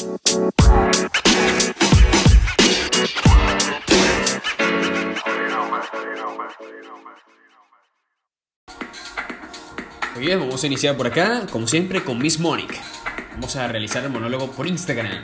Muy bien, vamos a iniciar por acá, como siempre, con Miss Monique. Vamos a realizar el monólogo por Instagram.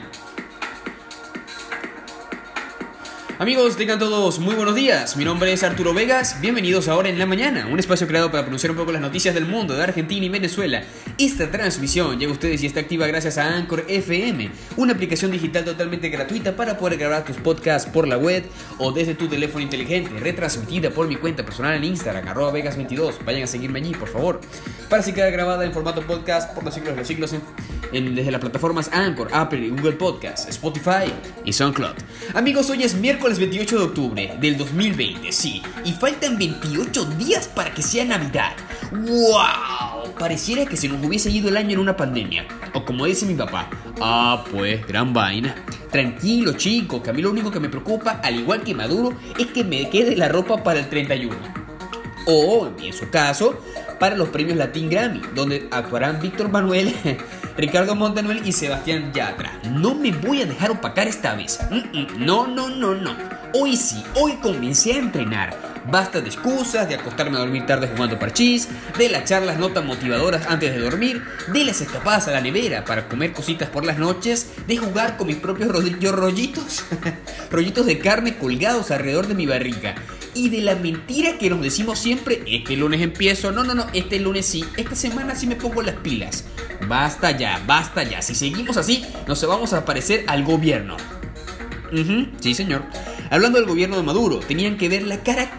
Amigos, tengan todos muy buenos días. Mi nombre es Arturo Vegas. Bienvenidos Ahora en la Mañana, un espacio creado para pronunciar un poco las noticias del mundo, de Argentina y Venezuela. Esta transmisión llega a ustedes y está activa gracias a Anchor FM, una aplicación digital totalmente gratuita para poder grabar tus podcasts por la web o desde tu teléfono inteligente, retransmitida por mi cuenta personal en Instagram, arroba Vegas22. Vayan a seguirme allí, por favor. Para si queda grabada en formato podcast por los siglos de los siglos en, en- desde las plataformas Anchor, Apple Google Podcast, Spotify y SoundCloud. Amigos, hoy es miércoles 28 de octubre del 2020, sí, y faltan 28 días para que sea Navidad. ¡Wow! Pareciera que se nos hubiese ido el año en una pandemia. O como dice mi papá, ah, pues, gran vaina. Tranquilo, chico, que a mí lo único que me preocupa, al igual que Maduro, es que me quede la ropa para el 31 o, en su caso, para los premios Latin Grammy, donde actuarán Víctor Manuel, Ricardo Montanuel y Sebastián Yatra. No me voy a dejar opacar esta vez. Mm, mm, No, no, no, no. Hoy sí, hoy comencé a entrenar. Basta de excusas, de acostarme a dormir tarde jugando parchís, de las charlas no tan motivadoras antes de dormir, de las escapadas a la nevera para comer cositas por las noches, de jugar con mis propios rollitos, rollitos de carne colgados alrededor de mi barriga y de la mentira que nos decimos siempre, este lunes empiezo, no, no, no, este lunes sí, esta semana sí me pongo las pilas. Basta ya, basta ya, si seguimos así, nos vamos a parecer al gobierno. Sí, señor. Hablando del gobierno de Maduro, tenían que ver la cara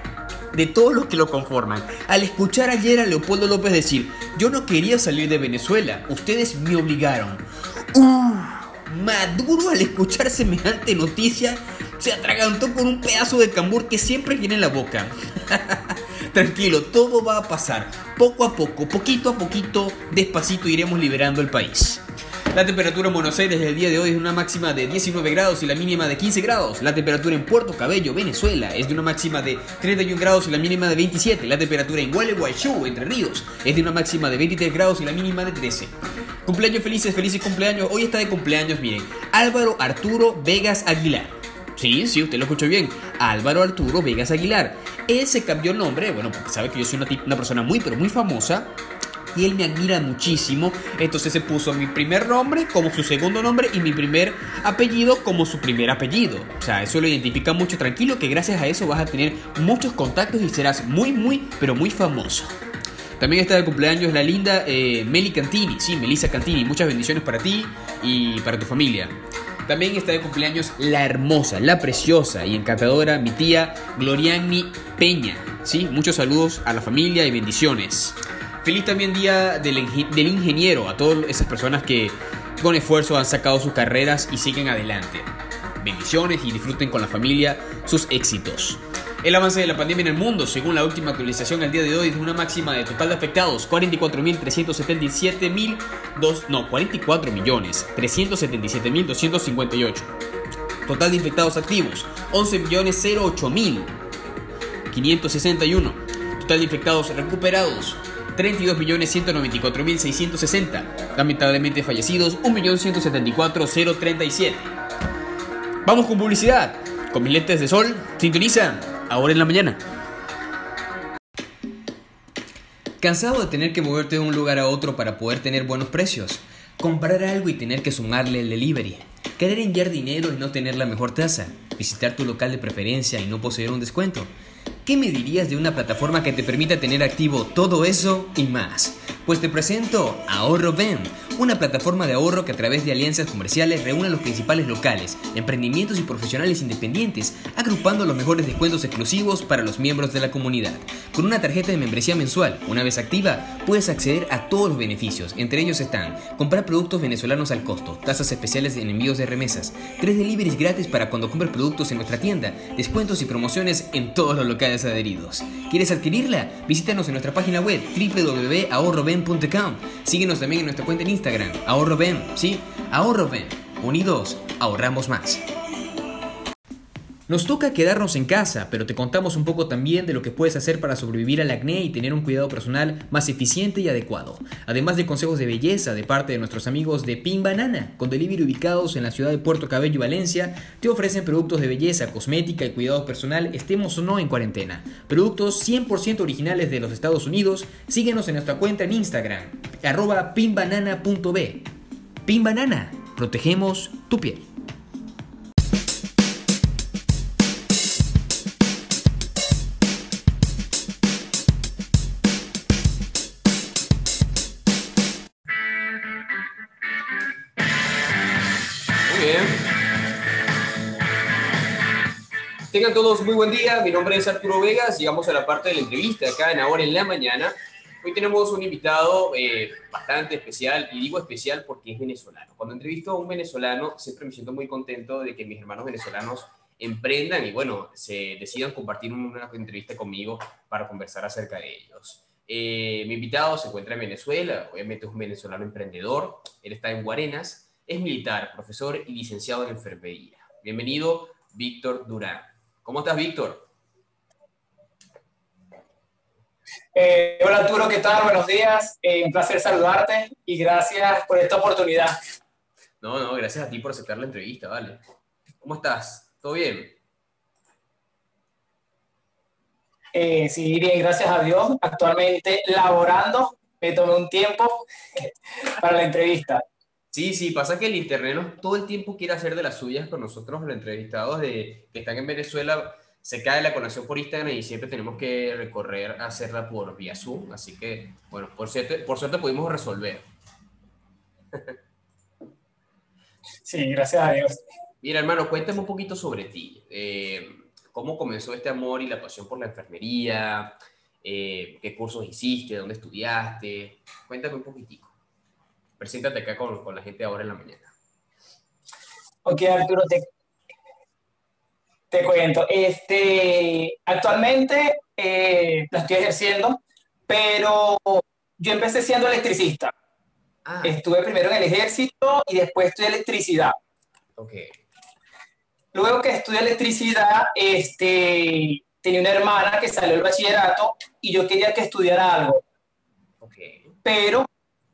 de todos los que lo conforman. Al escuchar ayer a Leopoldo López decir, yo no quería salir de Venezuela, ustedes me obligaron. Uh, Maduro al escuchar semejante noticia se atragantó con un pedazo de cambur que siempre tiene en la boca. Tranquilo, todo va a pasar. Poco a poco, poquito a poquito, despacito iremos liberando el país. La temperatura en Buenos Aires el día de hoy es una máxima de 19 grados y la mínima de 15 grados. La temperatura en Puerto Cabello, Venezuela, es de una máxima de 31 grados y la mínima de 27. La temperatura en Gualeguaychú, Entre Ríos, es de una máxima de 23 grados y la mínima de 13. Cumpleaños felices, felices cumpleaños. Hoy está de cumpleaños, miren, Álvaro Arturo Vegas Aguilar. Sí, sí, usted lo escuchó bien. Álvaro Arturo Vegas Aguilar. Él se cambió el nombre, bueno, porque sabe que yo soy una, una persona muy, pero muy famosa. Y él me admira muchísimo. Entonces se puso mi primer nombre como su segundo nombre y mi primer apellido como su primer apellido. O sea, eso lo identifica mucho. Tranquilo que gracias a eso vas a tener muchos contactos y serás muy, muy, pero muy famoso. También está de cumpleaños la linda eh, Meli Cantini, sí, Melissa Cantini. Muchas bendiciones para ti y para tu familia. También está de cumpleaños la hermosa, la preciosa y encantadora mi tía Gloriani Peña. Sí, muchos saludos a la familia y bendiciones. Feliz también día del, del ingeniero, a todas esas personas que con esfuerzo han sacado sus carreras y siguen adelante. Bendiciones y disfruten con la familia sus éxitos. El avance de la pandemia en el mundo, según la última actualización al día de hoy, es una máxima de total de afectados 44.377.000, dos- no, 44 millones 377.258. Total de infectados activos 11.008.561. Total de infectados recuperados 32.194.660. Lamentablemente fallecidos 1.174.037. Vamos con publicidad. Con mis lentes de sol, sintoniza ahora en la mañana. ¿Cansado de tener que moverte de un lugar a otro para poder tener buenos precios? Comprar algo y tener que sumarle el delivery. Querer enviar dinero y no tener la mejor tasa. Visitar tu local de preferencia y no poseer un descuento. ¿Qué me dirías de una plataforma que te permita tener activo todo eso y más? Pues te presento Ahorro Ven, una plataforma de ahorro que a través de alianzas comerciales reúne a los principales locales, emprendimientos y profesionales independientes, agrupando los mejores descuentos exclusivos para los miembros de la comunidad. Con una tarjeta de membresía mensual, una vez activa, puedes acceder a todos los beneficios. Entre ellos están comprar productos venezolanos al costo, tasas especiales en envíos de remesas, tres deliveries gratis para cuando compres productos en nuestra tienda, descuentos y promociones en todos los locales adheridos. ¿Quieres adquirirla? Visítanos en nuestra página web www.ahorroben.com. Síguenos también en nuestra cuenta en Instagram, ahorroben, ¿sí? Ahorroben. Unidos, ahorramos más. Nos toca quedarnos en casa, pero te contamos un poco también de lo que puedes hacer para sobrevivir al acné y tener un cuidado personal más eficiente y adecuado. Además de consejos de belleza de parte de nuestros amigos de Pin Banana, con delivery ubicados en la ciudad de Puerto Cabello y Valencia, te ofrecen productos de belleza, cosmética y cuidado personal, estemos o no en cuarentena. Productos 100% originales de los Estados Unidos. Síguenos en nuestra cuenta en Instagram, arroba pinbanana.b. Pin Banana, protegemos tu piel. Tengan todos muy buen día, mi nombre es Arturo Vegas, llegamos a la parte de la entrevista acá en Ahora en la Mañana. Hoy tenemos un invitado eh, bastante especial, y digo especial porque es venezolano. Cuando entrevisto a un venezolano, siempre me siento muy contento de que mis hermanos venezolanos emprendan y bueno, se decidan compartir una entrevista conmigo para conversar acerca de ellos. Eh, mi invitado se encuentra en Venezuela, obviamente es un venezolano emprendedor, él está en Guarenas, es militar, profesor y licenciado en enfermería. Bienvenido, Víctor Durán. ¿Cómo estás, Víctor? Eh, hola Arturo, ¿qué tal? Buenos días. Eh, un placer saludarte y gracias por esta oportunidad. No, no, gracias a ti por aceptar la entrevista, vale. ¿Cómo estás? ¿Todo bien? Eh, sí, bien, gracias a Dios. Actualmente laborando, me tomé un tiempo para la entrevista. Sí, sí, pasa que el internet todo el tiempo quiere hacer de las suyas con nosotros, los entrevistados de, que están en Venezuela. Se cae la conexión por Instagram y siempre tenemos que recorrer a hacerla por vía Zoom. Así que, bueno, por suerte, por suerte pudimos resolver. Sí, gracias a Dios. Mira, hermano, cuéntame un poquito sobre ti. Eh, ¿Cómo comenzó este amor y la pasión por la enfermería? Eh, ¿Qué cursos hiciste? ¿Dónde estudiaste? Cuéntame un poquitico. Preséntate acá con, con la gente ahora en la mañana. Ok, Arturo, te, te cuento. Este, actualmente eh, la estoy ejerciendo, pero yo empecé siendo electricista. Ah. Estuve primero en el ejército y después estudié electricidad. Ok. Luego que estudié electricidad, este, tenía una hermana que salió del bachillerato y yo quería que estudiara algo. Okay. Pero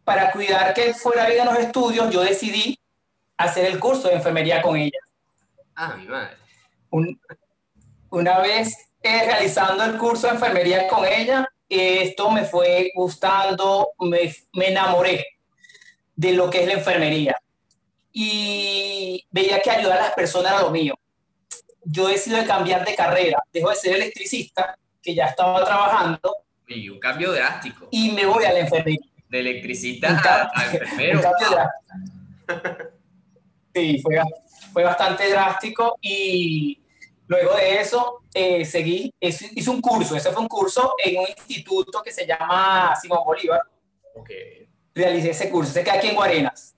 para cuidar que fuera bien en los estudios, yo decidí hacer el curso de enfermería con ella. Ah, mi madre. una vez eh, realizando el curso de enfermería con ella, esto me fue gustando, me, me enamoré de lo que es la enfermería. Y veía que ayudar a las personas era lo mío. Yo decido cambiar de carrera, dejo de ser electricista, que ya estaba trabajando. Y un cambio drástico. Y me voy a la enfermería de electricista a, enfermero. sí, fue, fue bastante drástico y luego de eso eh, seguí, hice un curso, ese fue un curso en un instituto que se llama Simón Bolívar. Okay. Realicé ese curso, se queda aquí en Guarenas.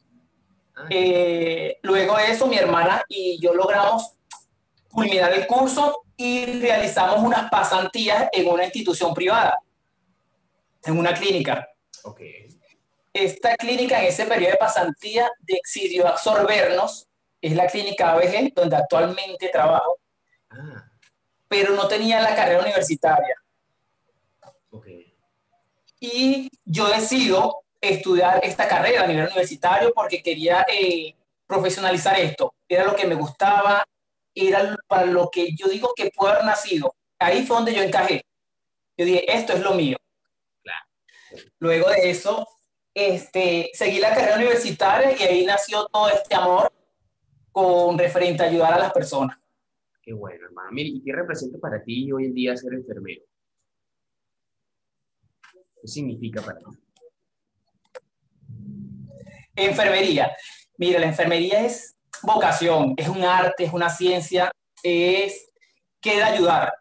Ah. Eh, luego de eso, mi hermana y yo logramos culminar el curso y realizamos unas pasantías en una institución privada, en una clínica. Okay esta clínica en ese periodo de pasantía decidió absorbernos, es la clínica ABG, donde actualmente trabajo, ah. pero no tenía la carrera universitaria. Y yo decido estudiar esta carrera a nivel universitario porque quería eh, profesionalizar esto. Era lo que me gustaba, era para lo que yo digo que puedo haber nacido. Ahí fue donde yo encajé. Yo dije, esto es lo mío. Luego de eso, este, seguí la carrera universitaria y ahí nació todo este amor con referente a ayudar a las personas. Qué bueno, hermano. Mire, ¿y qué representa para ti hoy en día ser enfermero? ¿Qué significa para ti? Enfermería. Mira, la enfermería es vocación, es un arte, es una ciencia, es que ayudar.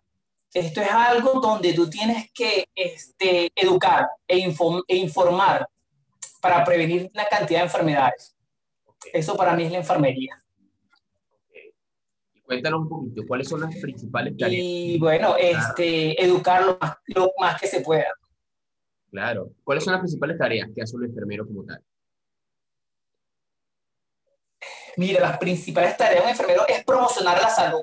Esto es algo donde tú tienes que este, educar e, e informar para prevenir la cantidad de enfermedades. Eso para mí es la enfermería. Y cuéntanos un poquito, ¿cuáles son las principales tareas? Y bueno, este, educar lo más, lo más que se pueda. Claro. ¿Cuáles son las principales tareas que hace un enfermero como tal? Mira, las principales tareas de un enfermero es promocionar la salud.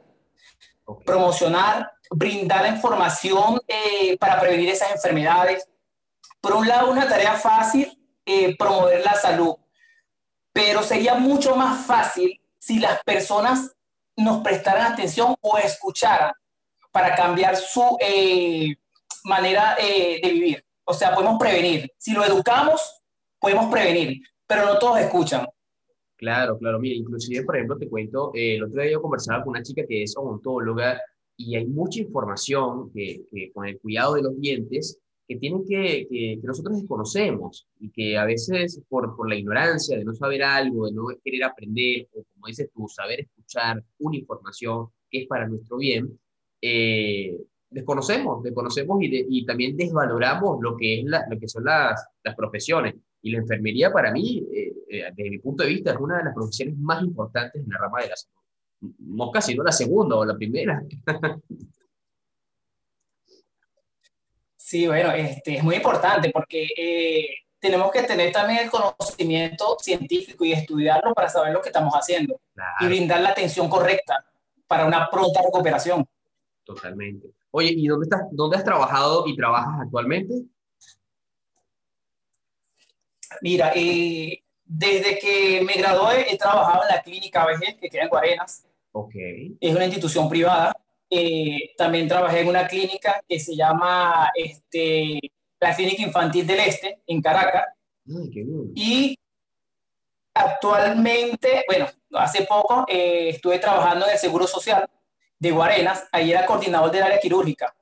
promocionar, brindar la información eh, para prevenir esas enfermedades. Por un lado, una tarea fácil, eh, promover la salud, pero sería mucho más fácil si las personas nos prestaran atención o escucharan para cambiar su eh, manera de vivir. O sea, podemos prevenir. Si lo educamos, podemos prevenir, pero no todos escuchan. Claro, claro. Mira, inclusive, por ejemplo, te cuento, eh, el otro día yo conversaba con una chica que es odontóloga y hay mucha información que, con el cuidado de los dientes que tienen que, que, nosotros desconocemos y que a veces por, por la ignorancia de no saber algo, de no querer aprender, o como dices tú, saber escuchar una información que es para nuestro bien, eh, desconocemos, desconocemos y, y, también desvaloramos lo que, es la, lo que son las, las profesiones. Y la enfermería para mí, eh, eh, desde mi punto de vista, es una de las profesiones más importantes en la rama de la salud. Mosca, si no la segunda o la primera. Sí, bueno, este, es muy importante porque eh, tenemos que tener también el conocimiento científico y estudiarlo para saber lo que estamos haciendo y brindar la atención correcta para una pronta recuperación. Totalmente. Oye, ¿y dónde, estás, dónde has trabajado y trabajas actualmente? Mira, eh, desde que me gradué he trabajado en la clínica ABG, que queda en Guarenas. Okay. Es una institución privada. Eh, también trabajé en una clínica que se llama este, la Clínica Infantil del Este, en Caracas. Y actualmente, bueno, hace poco eh, estuve trabajando en el Seguro Social de Guarenas. Ahí era coordinador del área quirúrgica.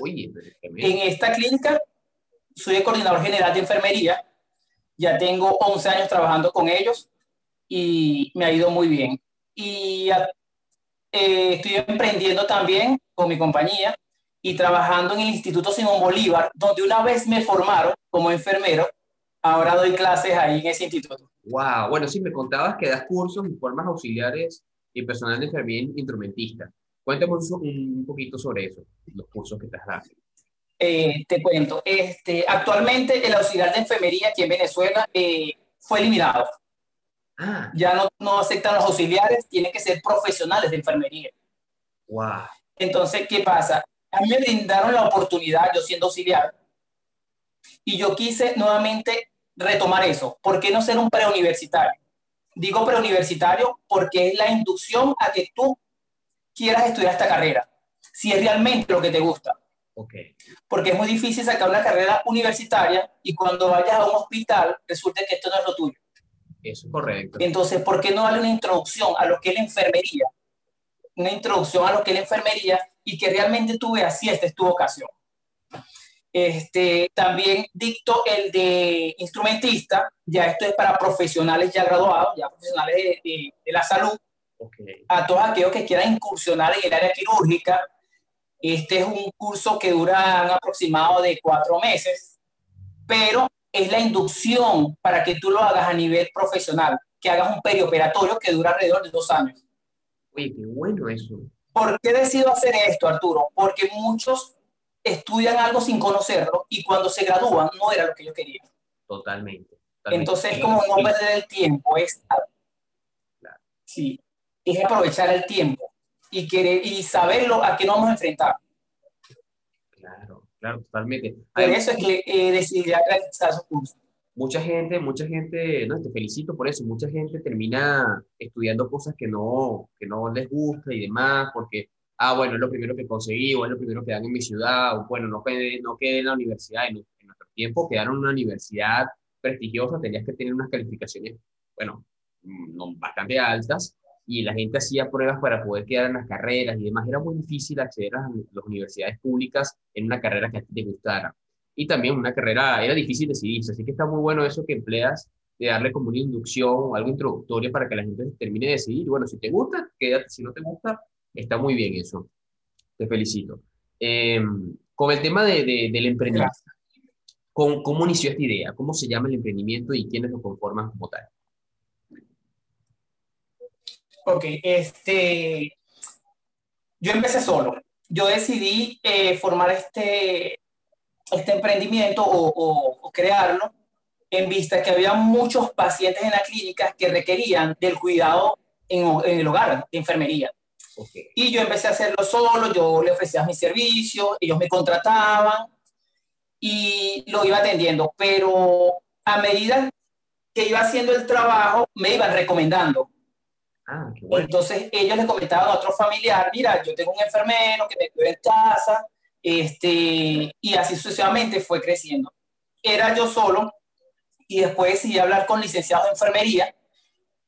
Oye, en esta clínica soy el coordinador general de enfermería ya tengo 11 años trabajando con ellos y me ha ido muy bien. Y eh, estoy emprendiendo también con mi compañía y trabajando en el Instituto Simón Bolívar, donde una vez me formaron como enfermero, ahora doy clases ahí en ese instituto. Wow, bueno, sí, me contabas que das cursos en formas auxiliares y personal de enfermería instrumentista. Cuéntame un, poquito sobre eso, los cursos que estás dando. Eh, te cuento, este, actualmente el auxiliar de enfermería aquí en Venezuela eh, fue eliminado. Ah. Ya no, no aceptan los auxiliares, tienen que ser profesionales de enfermería. Wow. Entonces, ¿qué pasa? A mí me brindaron la oportunidad, yo siendo auxiliar, y yo quise nuevamente retomar eso. ¿Por qué no ser un preuniversitario? Digo preuniversitario porque es la inducción a que tú quieras estudiar esta carrera, si es realmente lo que te gusta. Okay. Porque es muy difícil sacar una carrera universitaria y cuando vayas a un hospital resulta que esto no es lo tuyo. Eso es correcto. Entonces, ¿por qué no darle una introducción a lo que es la enfermería? Una introducción a lo que es la enfermería y que realmente tú veas si esta es tu vocación. Este, también dicto el de instrumentista, ya esto es para profesionales ya graduados, ya profesionales de, de, la salud, okay. a todos aquellos que quieran incursionar en el área quirúrgica, este es un curso que dura un aproximado de cuatro meses, pero es la inducción para que tú lo hagas a nivel profesional, que hagas un perioperatorio que dura alrededor de dos años. Oye, qué bueno eso. ¿Por qué decido hacer esto, Arturo? Porque muchos estudian algo sin conocerlo y cuando se gradúan no era lo que yo quería. Totalmente. Entonces, como no perder el tiempo, es, sí, es aprovechar el tiempo y, querer, y saberlo a qué nos vamos a enfrentar. Claro, totalmente. Por eso es que eh, decidí realizar su curso. Mucha gente, mucha gente, no, te felicito por eso, mucha gente termina estudiando cosas que no, que no les gusta y demás, porque, ah, bueno, es lo primero que conseguí, o es lo primero que dan en mi ciudad, o bueno, no quedé, no quedé en la universidad, en, en nuestro tiempo quedaron en una universidad prestigiosa, tenías que tener unas calificaciones, bueno, mm, bastante altas, y la gente hacía pruebas para poder quedar en las carreras y demás. Era muy difícil acceder a las universidades públicas en una carrera que a ti te gustara. Y también una carrera, era difícil decidirse, así que está muy bueno eso que empleas de darle como una inducción o algo introductorio para que la gente termine de decidir. Bueno, si te gusta, quédate, si no te gusta, está muy bien eso. Te felicito. Em, con el tema de, del emprendimiento, ¿cómo, ¿cómo inició esta idea? ¿Cómo se llama el emprendimiento y quiénes lo conforman como tal? Ok, este, yo empecé solo. Yo decidí eh, formar este, este emprendimiento o, crearlo en vista que había muchos pacientes en la clínica que requerían del cuidado en, el hogar, de enfermería. Y yo empecé a hacerlo solo, yo le ofrecía mis servicios, ellos me contrataban y lo iba atendiendo, pero a medida que iba haciendo el trabajo, me iban recomendando. Ah, Entonces ellos le comentaban a otro familiar, mira, yo tengo un enfermero que me cuida en casa, este, y así sucesivamente fue creciendo. Era yo solo y después decidí hablar con licenciados de enfermería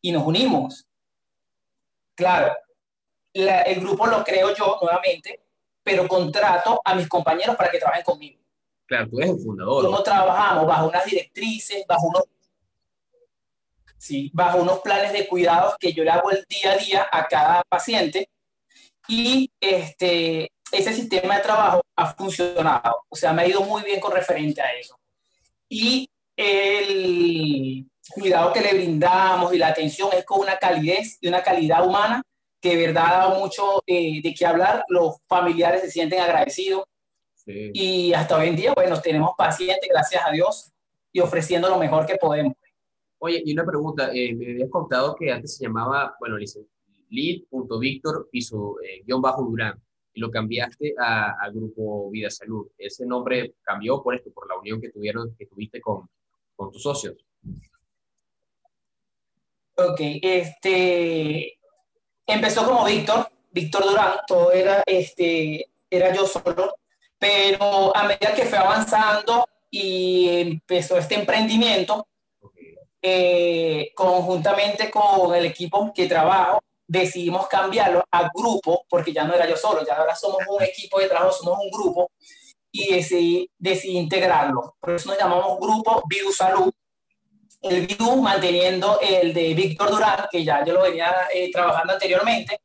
y nos unimos. Claro, el grupo lo creo yo nuevamente, pero contrato a mis compañeros para que trabajen conmigo. Claro, tú eres el fundador. ¿Cómo trabajamos? Bajo unas directrices, bajo unos, sí, bajo unos planes de cuidados que yo le hago el día a día a cada paciente. Y este, ese sistema de trabajo ha funcionado. O sea, me ha ido muy bien con referente a eso. Y el cuidado que le brindamos y la atención es con una calidez y una calidad humana que de verdad ha dado mucho eh, de qué hablar. Los familiares se sienten agradecidos. Y hasta hoy en día, bueno, tenemos pacientes, gracias a Dios, y ofreciendo lo mejor que podemos. Oye, y una pregunta, eh, me habías contado que antes se llamaba, bueno, lead.victor y su eh, guion bajo Durán, y lo cambiaste al grupo Vida Salud. ¿Ese nombre cambió por esto, por la unión que tuvieron, que tuviste con, con tus socios? Ok, este, empezó como Víctor, Víctor Durán, todo era, este, era yo solo, pero a medida que fue avanzando y empezó este emprendimiento, eh, conjuntamente con el equipo que trabajo, decidimos cambiarlo a grupo, porque ya no era yo solo, ya ahora somos un equipo de trabajo, somos un grupo, y decidí, decidí integrarlo. Por eso nos llamamos Grupo Vidu Salud. El Vidu manteniendo el de Víctor Durán, que ya yo lo venía eh, trabajando anteriormente.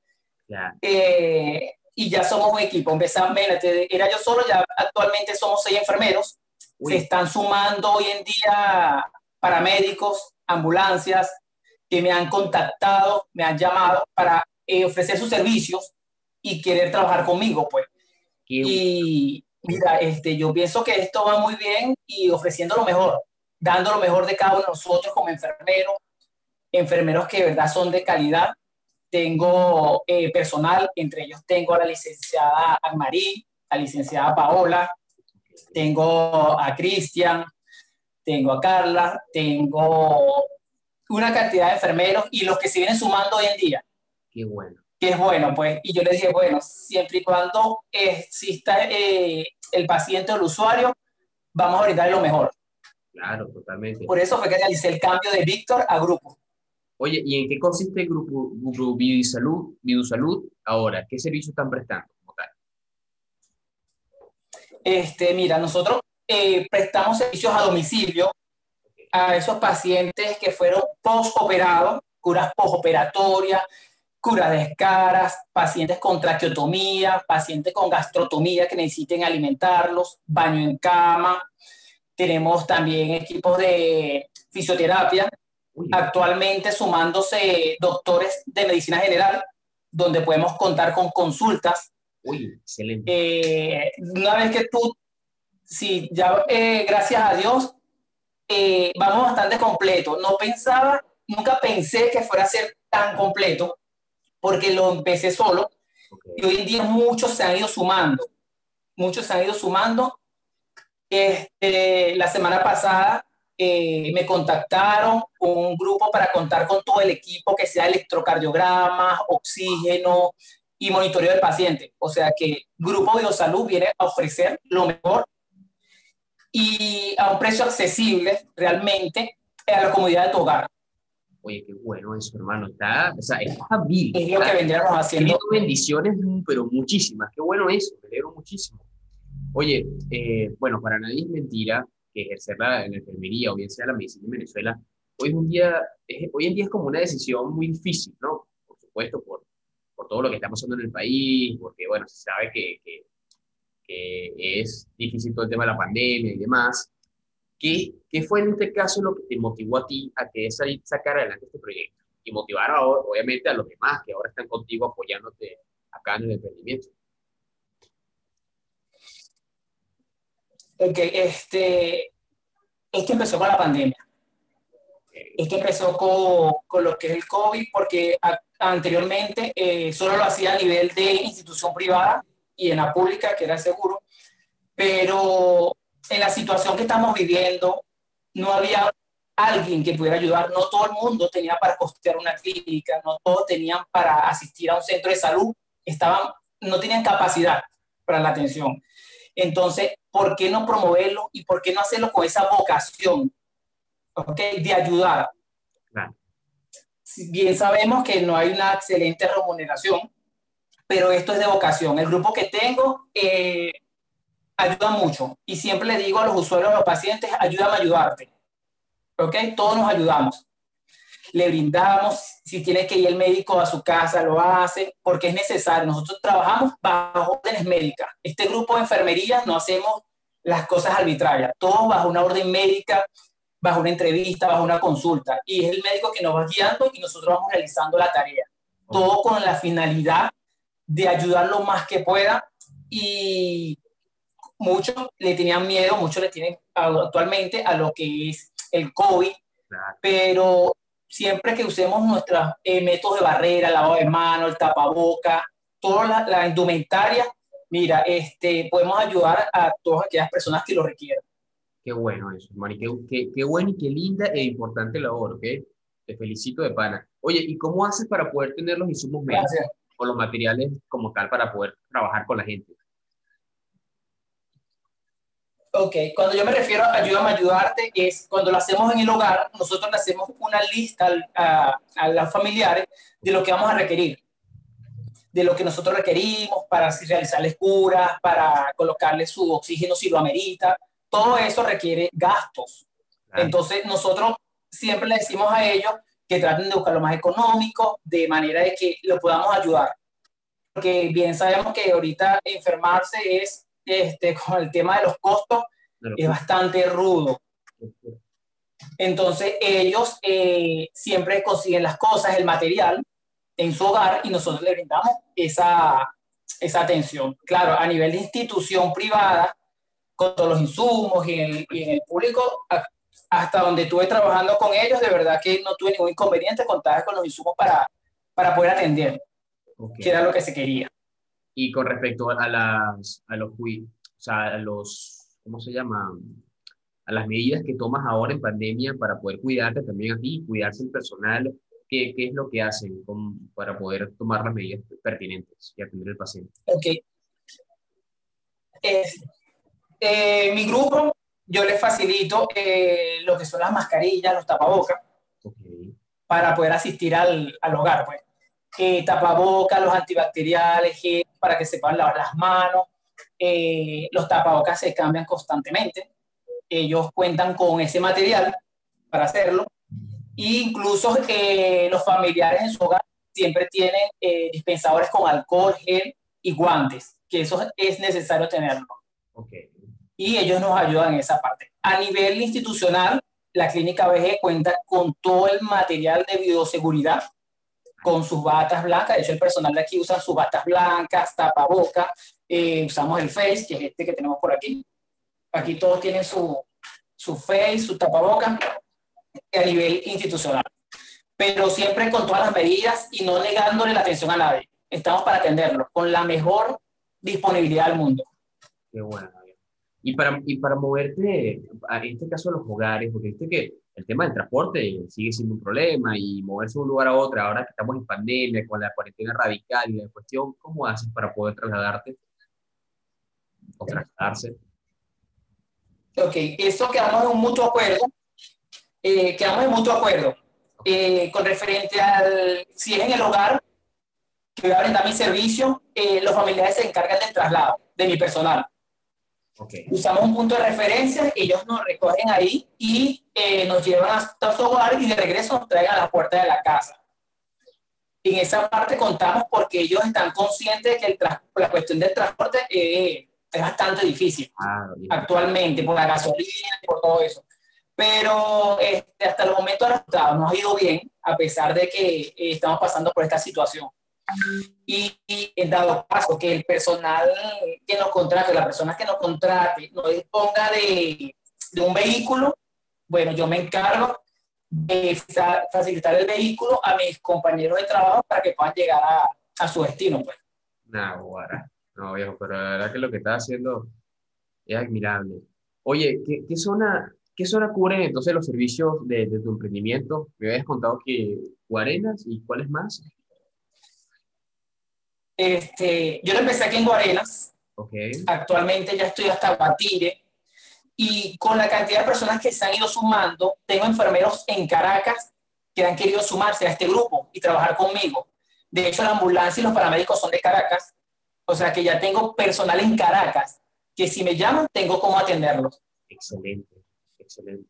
Eh, y ya somos un equipo. Empezamos, era yo solo, ya actualmente somos seis enfermeros. Se están sumando hoy en día paramédicos, ambulancias, que me han contactado, me han llamado para eh, ofrecer sus servicios y querer trabajar conmigo, pues. y, Mira, este, yo pienso que esto va muy bien y ofreciendo lo mejor, dando lo mejor de cada uno de nosotros como enfermeros, enfermeros que de verdad son de calidad. Tengo eh, personal, entre ellos tengo a la licenciada Anmarí, a la licenciada Paola, tengo a Cristian, tengo a Carla, tengo una cantidad de enfermeros y los que se vienen sumando hoy en día. Qué bueno que es bueno, pues, y yo le dije, bueno, siempre y cuando exista eh, el paciente o el usuario, vamos a brindarle lo mejor. Claro, totalmente. Por eso fue que realicé el cambio de Víctor a grupo. Oye, ¿y en qué consiste el grupo, grupo Vidusalud, Salud ahora? ¿Qué servicios están prestando como tal? Este, mira, nosotros eh, prestamos servicios a domicilio a esos pacientes que fueron post-operados, curas post-operatorias, cura de escaras, pacientes con traqueotomía, pacientes con gastrotomía que necesiten alimentarlos, baño en cama. Tenemos también equipos de fisioterapia, actualmente sumándose doctores de medicina general, donde podemos contar con consultas. Uy, excelente. Eh, una vez que tú, sí, ya eh, gracias a Dios, eh, vamos bastante completo. No pensaba, nunca pensé que fuera a ser tan completo porque lo empecé solo. Y hoy en día muchos se han ido sumando. Muchos se han ido sumando. Este, la semana pasada eh, me contactaron un grupo para contar con todo el equipo, que sea electrocardiograma, oxígeno y monitoreo del paciente. O sea que Grupo Biosalud viene a ofrecer lo mejor y a un precio accesible realmente a la comodidad de tu hogar. Oye, qué bueno eso, hermano. Está, o sea, está bien. Es lo que vendríamos haciendo. bendiciones, pero muchísimas. Qué bueno eso, me alegro muchísimo. Oye, eh, bueno, para nadie es mentira que ejercerla en la enfermería o bien sea la medicina en Venezuela, hoy en día es, hoy en día es como una decisión muy difícil, ¿no? Por supuesto, por, por todo lo que está pasando en el país, porque, bueno, se sabe que, que, que es difícil todo el tema de la pandemia y demás. ¿Qué, ¿Qué, fue en este caso lo que te motivó a ti a que sacar adelante este proyecto? Y motivar obviamente a los demás que ahora están contigo apoyándote acá en el emprendimiento. Ok, este, esto empezó con la pandemia. Esto empezó con, con, lo que es el COVID, porque anteriormente eh, solo lo hacía a nivel de institución privada y en la pública, que era el seguro, pero en la situación que estamos viviendo, no había alguien que pudiera ayudar. No todo el mundo tenía para costear una clínica, no todos tenían para asistir a un centro de salud, estaban, no tenían capacidad para la atención. Entonces, ¿por qué no promoverlo y por qué no hacerlo con esa vocación ¿okay? de ayudar? Bien sabemos que no hay una excelente remuneración, pero esto es de vocación. El grupo que tengo eh, ayuda mucho y siempre le digo a los usuarios, a los pacientes, ayúdame a ayudarte. ¿Ok? Todos nos ayudamos. Le brindamos, si tiene que ir el médico a su casa, lo hace, porque es necesario. Nosotros trabajamos bajo órdenes médicas. Este grupo de enfermería no hacemos las cosas arbitrarias, todos bajo una orden médica, bajo una entrevista, bajo una consulta. Y es el médico que nos va guiando y nosotros vamos realizando la tarea. Todo con la finalidad de ayudar lo más que pueda y muchos le tenían miedo, muchos le tienen actualmente a lo que es el COVID, pero siempre que usemos nuestros eh, métodos de barrera, lavado de mano, el tapaboca, toda la, la, indumentaria, mira, este, podemos ayudar a todas aquellas personas que lo requieran. Qué bueno eso, Mari, qué, qué, qué buena y qué linda e importante labor, ¿ok? Te felicito de pana. Oye, ¿y cómo haces para poder tener los insumos médicos o los materiales como tal para poder trabajar con la gente? Ok, cuando yo me refiero a ayúdame a ayudarte, es cuando lo hacemos en el hogar, nosotros le hacemos una lista a, a los familiares de lo que vamos a requerir, de lo que nosotros requerimos para realizarles curas, para colocarle su oxígeno si lo amerita. Todo eso requiere gastos. Entonces, nosotros siempre le decimos a ellos que traten de buscar lo más económico, de manera de que lo podamos ayudar. Porque bien sabemos que ahorita enfermarse es este, con el tema de los costos es bastante rudo. Entonces ellos eh, siempre consiguen las cosas, el material en su hogar y nosotros le brindamos esa, esa atención. Claro, a nivel de institución privada, con todos los insumos y en, el, público, hasta donde estuve trabajando con ellos, de verdad que no tuve ningún inconveniente, contar con los insumos para, para poder atender, que era lo que se quería. Y con respecto a, las, a los, o sea, a los, ¿cómo se llama? A las medidas que tomas ahora en pandemia para poder cuidarte también a ti, cuidarse el personal, ¿qué, qué es lo que hacen para poder tomar las medidas pertinentes y atender al paciente? Ok. Eh, mi grupo, yo les facilito eh, lo que son las mascarillas, los tapabocas, para poder asistir al, al hogar, pues eh, tapabocas, los antibacteriales, para que se puedan lavar las manos. Eh, los tapabocas se cambian constantemente. Ellos cuentan con ese material para hacerlo. E incluso eh, los familiares en su hogar siempre tienen eh, dispensadores con alcohol, gel y guantes, que eso es necesario tenerlo. Okay. Y ellos nos ayudan en esa parte. A nivel institucional, la clínica BG cuenta con todo el material de bioseguridad con sus batas blancas. De hecho, el personal de aquí usa sus batas blancas, tapaboca. Eh, usamos el face, que es este que tenemos por aquí. Aquí todos tienen su, su face, su tapaboca a nivel institucional. Pero siempre con todas las medidas y no negándole la atención a nadie. Estamos para atenderlo con la mejor disponibilidad del mundo. Qué bueno. Y para, y para moverte, en este caso, a los hogares, porque viste que el tema del transporte sigue siendo un problema y moverse de un lugar a otro, ahora que estamos en pandemia, con la cuarentena radical y la cuestión, ¿cómo haces para poder trasladarte o trasladarse? Ok, eso quedamos en un mutuo acuerdo, eh, quedamos en mutuo acuerdo eh, con referente al, si es en el hogar, que voy a brindar mi servicio, eh, los familiares se encargan del traslado de mi personal. Usamos un punto de referencia, ellos nos recogen ahí y eh, nos llevan hasta su hogar y de regreso nos traen a la puerta de la casa. En esa parte contamos porque ellos están conscientes de que el la cuestión del transporte eh, es bastante difícil ah, actualmente por la gasolina y por todo eso. Pero este, hasta el momento nos ha ido bien a pesar de que eh, estamos pasando por esta situación. Y, en dado caso que el personal que nos contrate, la persona que nos contrate, no disponga de, de un vehículo, bueno, yo me encargo facilitar el vehículo a mis compañeros de trabajo para que puedan llegar a, a su destino. Pues. Nah, guara. No, viejo, pero la verdad que lo que estás haciendo es admirable. Oye, ¿qué, qué zona, qué zona cubren entonces los servicios de, de, tu emprendimiento? Me habías contado que Guarenas y cuáles más. Este, yo lo empecé aquí en Guarenas. Okay. Actualmente ya estoy hasta Guatire. Y con la cantidad de personas que se han ido sumando, tengo enfermeros en Caracas que han querido sumarse a este grupo y trabajar conmigo. De hecho, la ambulancia y los paramédicos son de Caracas. O sea que ya tengo personal en Caracas que si me llaman tengo cómo atenderlos. Excelente, excelente.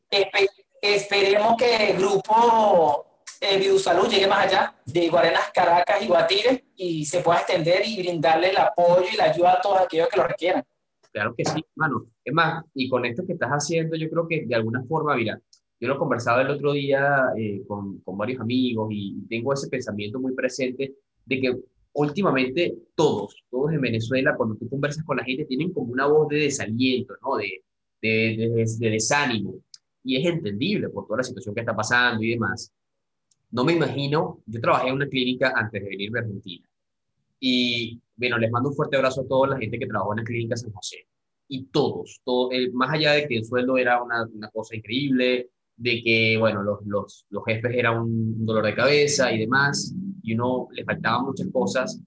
esperemos que el grupo eh, Salud llegue más allá de Guarenas, Caracas y Guatire y se pueda extender y brindarle el apoyo y la ayuda a todos aquellos que lo requieran. Claro que sí, hermano. Es más, y con esto que estás haciendo, yo creo que de alguna forma, mira, yo lo conversaba el otro día eh, con, con, varios amigos y tengo ese pensamiento muy presente de que últimamente todos, todos en Venezuela, cuando tú conversas con la gente, tienen como una voz de desaliento, ¿no? De, de, de, desánimo. Y es entendible por toda la situación que está pasando y demás. No me imagino, yo trabajé en una clínica antes de venirme a Argentina. Y bueno, les mando un fuerte abrazo a toda la gente que trabajó en la clínica San José. Y todos, todo, más allá de que el sueldo era una, una cosa increíble, de que, bueno, los, los, los jefes eran un dolor de cabeza y demás, y uno le faltaban muchas cosas.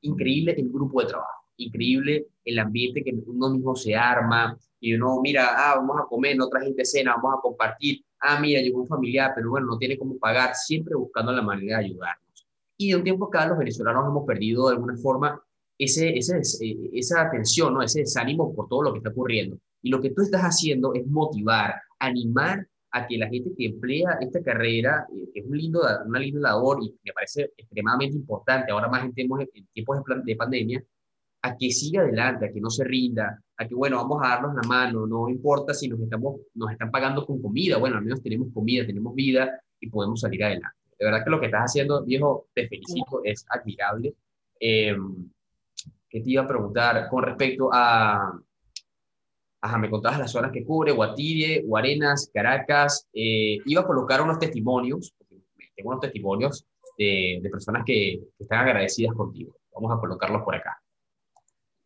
Increíble el grupo de trabajo, increíble el ambiente que uno mismo se arma y uno mira, ah, vamos a comer, no gente cena, vamos a compartir, ah, mira, llegó un familiar, pero bueno, no tiene cómo pagar, siempre buscando la manera de ayudarnos. Y de un tiempo acá los venezolanos hemos perdido de alguna forma ese, ese, esa atención, ¿no? ese desánimo por todo lo que está ocurriendo. Y lo que tú estás haciendo es motivar, animar a que la gente que emplea esta carrera, eh, que es un lindo, una linda labor y me parece extremadamente importante, ahora más en, tiempos, en tiempos de pandemia, a que siga adelante, a que no se rinda, a que, bueno, vamos a darnos la mano, no importa si nos, estamos, nos están pagando con comida, bueno, al menos tenemos comida, tenemos vida y podemos salir adelante. De verdad que lo que estás haciendo, viejo, te felicito, es admirable. Eh, ¿Qué te iba a preguntar con respecto a, Ajá, me contabas las zonas que cubre, Guatire, Guarenas, Caracas. Eh, iba a colocar unos testimonios, tengo unos testimonios de, de personas que, que, están agradecidas contigo. Vamos a colocarlos por acá.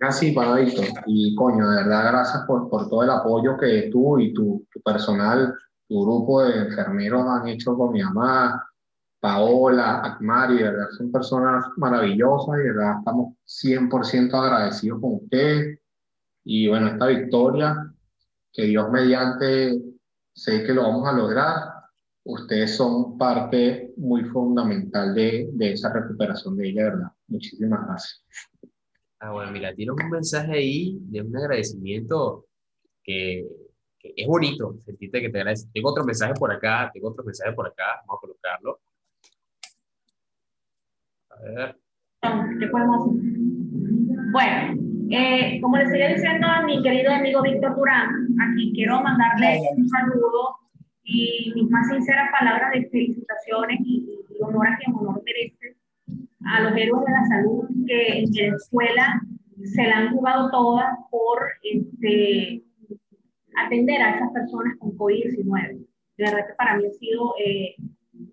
Gracias, para Víctor. Y coño, de verdad, gracias por, por todo el apoyo que tú y tu, tu, personal, tu grupo de enfermeros han hecho con mi mamá, Paola, Akmari, de verdad, son personas maravillosas y de verdad estamos 100% agradecidos con ustedes y bueno, esta victoria, que Dios mediante, sé que lo vamos a lograr, ustedes son parte muy fundamental de, de esa recuperación de ella, ¿verdad? Muchísimas gracias. Ah, bueno, mira, tienes un mensaje ahí de un agradecimiento que, que es bonito, sentirte que te agradeces. Tengo otro mensaje por acá, tengo otro mensaje por acá, vamos a colocarlo. A ver. ¿Qué podemos hacer? Bueno, eh, como les seguía diciendo a mi querido amigo Víctor Durán, aquí quiero mandarle un saludo y mis más sinceras palabras de felicitaciones y, honor a quien honor merece a los héroes de la salud que en Venezuela se la han jugado todas por este, atender a esas personas con COVID-19. De verdad que para mí ha sido eh,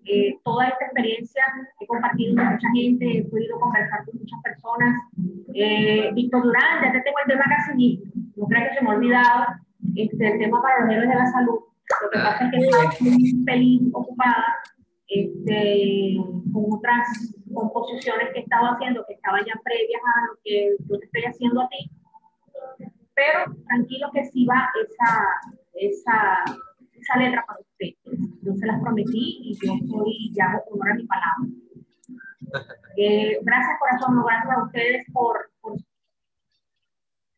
eh, toda esta experiencia he compartido con mucha gente, he podido conversar con muchas personas. Eh, Víctor Durán, ya te tengo el tema casi listo. No creo que se me ha olvidado este, el tema para los héroes de la salud. Lo que pasa es que estaba muy feliz, ocupada este, con otras composiciones que estaba haciendo, que estaban ya previas a lo que yo te estoy haciendo a ti. Pero tranquilo que sí va esa, esa, esa letra para ustedes. Yo se las prometí y yo soy, ya honor a mi palabra. Eh, gracias corazón, gracias a ustedes por, por...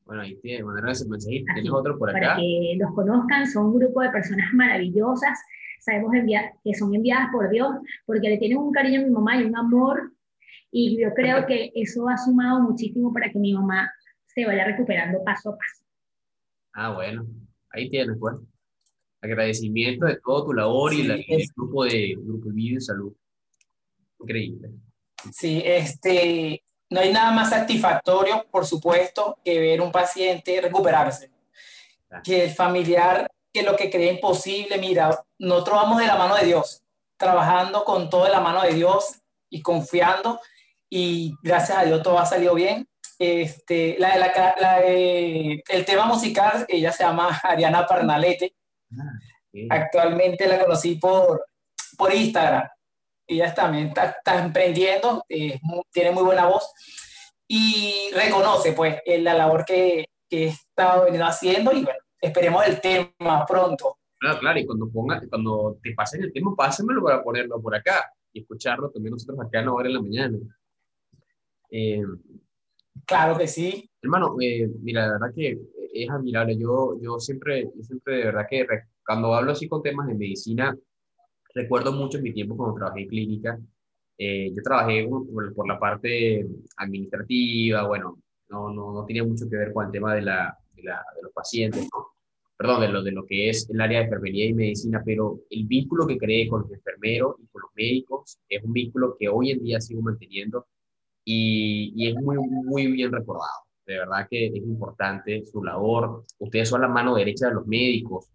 Bueno, ahí tiene, mandaron ese mensajito. Tienes otro por acá. Para que los conozcan, son un grupo de personas maravillosas. Sabemos enviar, que son enviadas por Dios, porque le tienen un cariño a mi mamá y un amor. Y yo creo que eso ha sumado muchísimo para que mi mamá se vaya recuperando paso a paso. Ah, bueno. Ahí tienes, pues agradecimiento de todo tu labor y el grupo de Grupo Vida de Salud. Increíble. Sí, este, no hay nada más satisfactorio, por supuesto, que ver un paciente recuperarse. Que el familiar que lo que creen imposible, mira, nosotros vamos de la mano de Dios, trabajando con toda la mano de Dios y confiando, y gracias a Dios todo ha salido bien. Este, la, la, la, el tema musical, ella se llama Ariana Parnalete. Ah, Actualmente la conocí por, por Instagram. Ella también está, está emprendiendo, eh, tiene muy buena voz y reconoce pues la labor que, que he estado venido haciendo y bueno, esperemos el tema pronto. Claro, claro, y cuando, ponga, cuando te pasen el tema, pásenmelo para ponerlo por acá y escucharlo también nosotros acá en la hora de la mañana. Eh, claro que sí. Hermano, eh, mira, la verdad que es admirable. Yo, yo siempre, yo siempre de verdad que cuando hablo así con temas de medicina, recuerdo mucho mi tiempo cuando trabajé en clínica. Eh, yo trabajé por, la parte administrativa, bueno, no, no, no, tenía mucho que ver con el tema de, la, de, la, de los pacientes, perdón, de lo, de lo que es el área de enfermería y medicina, pero el vínculo que creé con los enfermeros y con los médicos es un vínculo que hoy en día sigo manteniendo y, y es muy, muy bien recordado. De verdad que es importante su labor. Ustedes son la mano derecha de los médicos.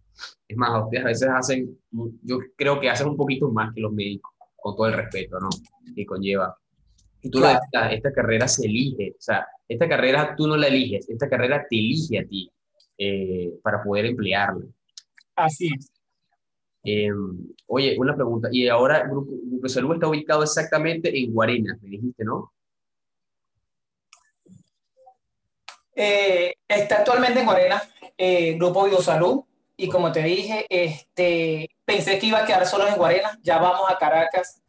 Es más, ustedes a veces hacen, yo creo que hacen un poquito más que los médicos, con todo el respeto, ¿no? Que conlleva. Y tú esta, esta, carrera se elige, o sea, esta carrera tú no la eliges, esta carrera te elige a ti eh, para poder emplearla. Así es. Eh, oye, una pregunta, y ahora Grupo, Grupo Salud está ubicado exactamente en Guarena, me dijiste, ¿no? Eh, está actualmente en Guarena, eh, Grupo Biosalud, y como te dije, este, pensé que iba a quedar solo en Guarena, ya vamos a Caracas.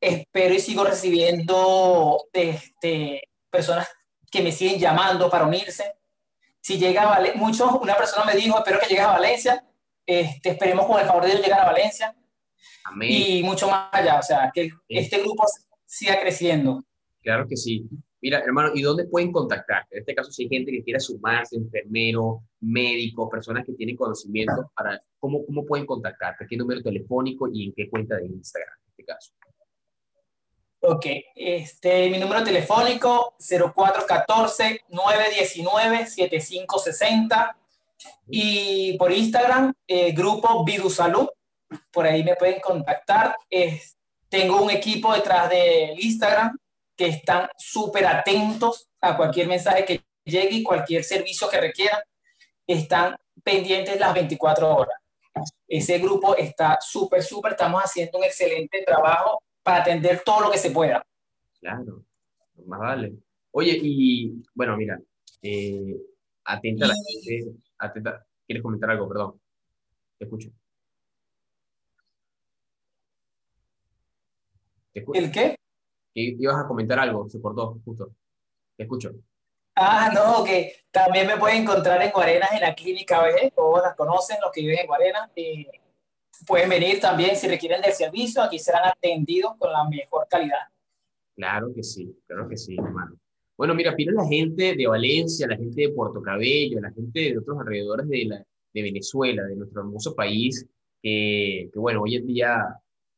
Espero y sigo recibiendo este, personas que me siguen llamando para unirse. Si llega a Valencia, muchos, una persona me dijo, espero que llegues a Valencia, este, esperemos con el favor de Dios llegar a Valencia. Amén. Y mucho más allá, o sea, que este grupo siga creciendo. Claro que sí. Mira, hermano, ¿y dónde pueden contactarte? En este caso, si hay gente que quiera sumarse, enfermero, médico, personas que tienen conocimiento, para, ¿cómo, ¿cómo pueden contactarte? ¿Qué número telefónico y en qué cuenta de Instagram en este caso? Ok, este, mi número telefónico 0414-919-7560 y por Instagram, eh, grupo Vidusalud, por ahí me pueden contactar. tengo un equipo detrás del Instagram que están súper atentos a cualquier mensaje que llegue y cualquier servicio que requieran. Están pendientes las 24 horas. Ese grupo está súper, súper. Estamos haciendo un excelente trabajo para atender todo lo que se pueda. Claro, más vale. Oye, y bueno, mira, eh, atenta a la gente, atenta. ¿Quieres comentar algo? Perdón. Te escucho. ¿Te escucho? ¿El qué? ibas a comentar algo, se cortó, justo. Te escucho. Ah, no, que también me pueden encontrar en Guarenas, en la clínica BG, todos las conocen, los que viven en Guarenas. y pueden venir también si requieren del servicio, aquí serán atendidos con la mejor calidad. Claro que sí, claro que sí, hermano. Bueno, mira, pide la gente de Valencia, la gente de Puerto Cabello, la gente de otros alrededores de, la, de Venezuela, de nuestro hermoso país, que, bueno, hoy en día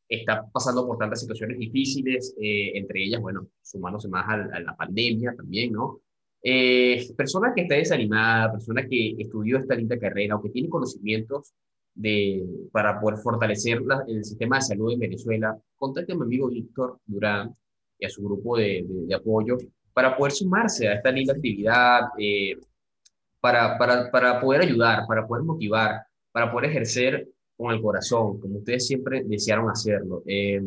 está pasando por tantas situaciones difíciles, eh, entre ellas, bueno, sumándose más a, la pandemia también, ¿no? Eh, personas que está desanimada, personas que estudió esta linda carrera o que tiene conocimientos de, para poder fortalecer el sistema de salud en Venezuela, contacte a mi amigo Víctor Durán y a su grupo de, de, apoyo para poder sumarse a esta linda actividad, eh, para, para, para poder ayudar, para poder motivar, para poder ejercer con el corazón, como ustedes siempre desearon hacerlo. Eh,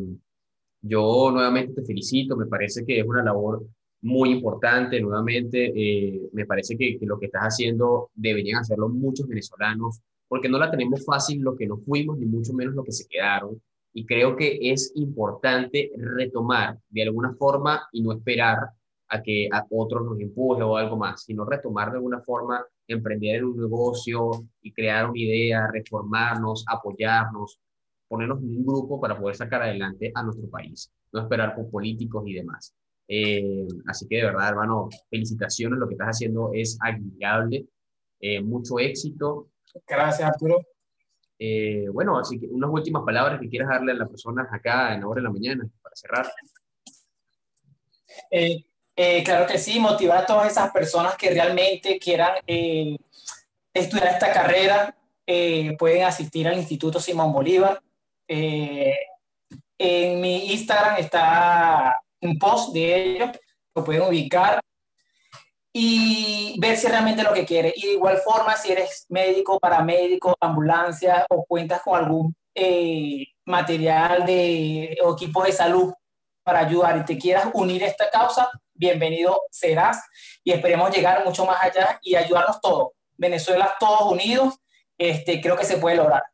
yo nuevamente te felicito, me parece que es una labor muy importante, nuevamente eh, me parece que, lo que estás haciendo deberían hacerlo muchos venezolanos, porque no la tenemos fácil lo que nos fuimos, ni mucho menos lo que se quedaron. Y creo que es importante retomar de alguna forma y no esperar a que a otros nos empuje o algo más, sino retomar de alguna forma emprender en un negocio y crear una idea, reformarnos, apoyarnos, ponernos en un grupo para poder sacar adelante a nuestro país, no esperar por políticos y demás. Eh, así que de verdad, hermano, felicitaciones, lo que estás haciendo es admirable, eh, mucho éxito. Gracias, Arturo. Eh, bueno, así que unas últimas palabras que quieras darle a las personas acá en la hora de la mañana para cerrar. Eh, claro que sí, motivar a todas esas personas que realmente quieran eh, estudiar esta carrera. eh, pueden asistir al Instituto Simón Bolívar. Eh, en mi Instagram está un post de ellos, lo pueden ubicar y ver si realmente lo que quiere. Y de igual forma, si eres médico, paramédico, ambulancia o cuentas con algún eh, material de, o equipo de salud para ayudar y te quieras unir a esta causa, bienvenido serás y esperemos llegar mucho más allá y ayudarnos todos. Venezuela, todos unidos, este, creo que se puede lograr.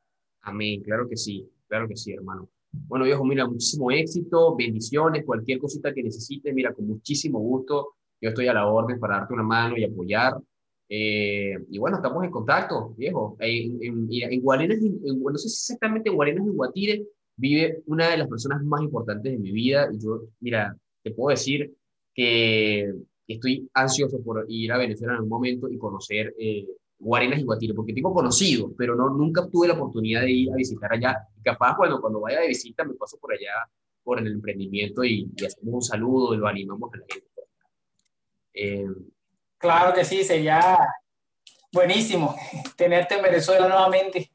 Amén, claro que sí, claro que sí, hermano. Bueno, viejo, mira, muchísimo éxito, bendiciones, cualquier cosita que necesites, mira, con muchísimo gusto, yo estoy a la orden para darte una mano y apoyar. Eh, y bueno, estamos en contacto, viejo. En, en, en Guarenas, no sé exactamente en Guarenas de Guatire, vive una de las personas más importantes de mi vida. Y yo, mira, te puedo decir que estoy ansioso por ir a Venezuela en algún momento y conocer eh, Guarenas y Guatire, porque tengo conocido, pero no, nunca tuve la oportunidad de ir a visitar allá. Y capaz, bueno, cuando vaya de visita me paso por allá, por el emprendimiento y, hacemos un saludo y lo animamos a la gente. Eh, claro que sí, sería buenísimo tenerte en Venezuela nuevamente.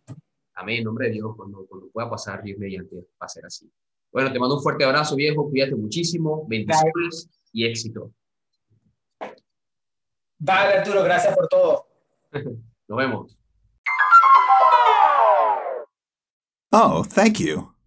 Amén, en nombre de Dios, cuando, cuando pueda pasar, Dios mediante, va a ser así. Bueno, te mando un fuerte abrazo, viejo, cuídate muchísimo, bendiciones y éxito. Vale, Arturo, gracias por todo. Nos vemos. Oh, thank you.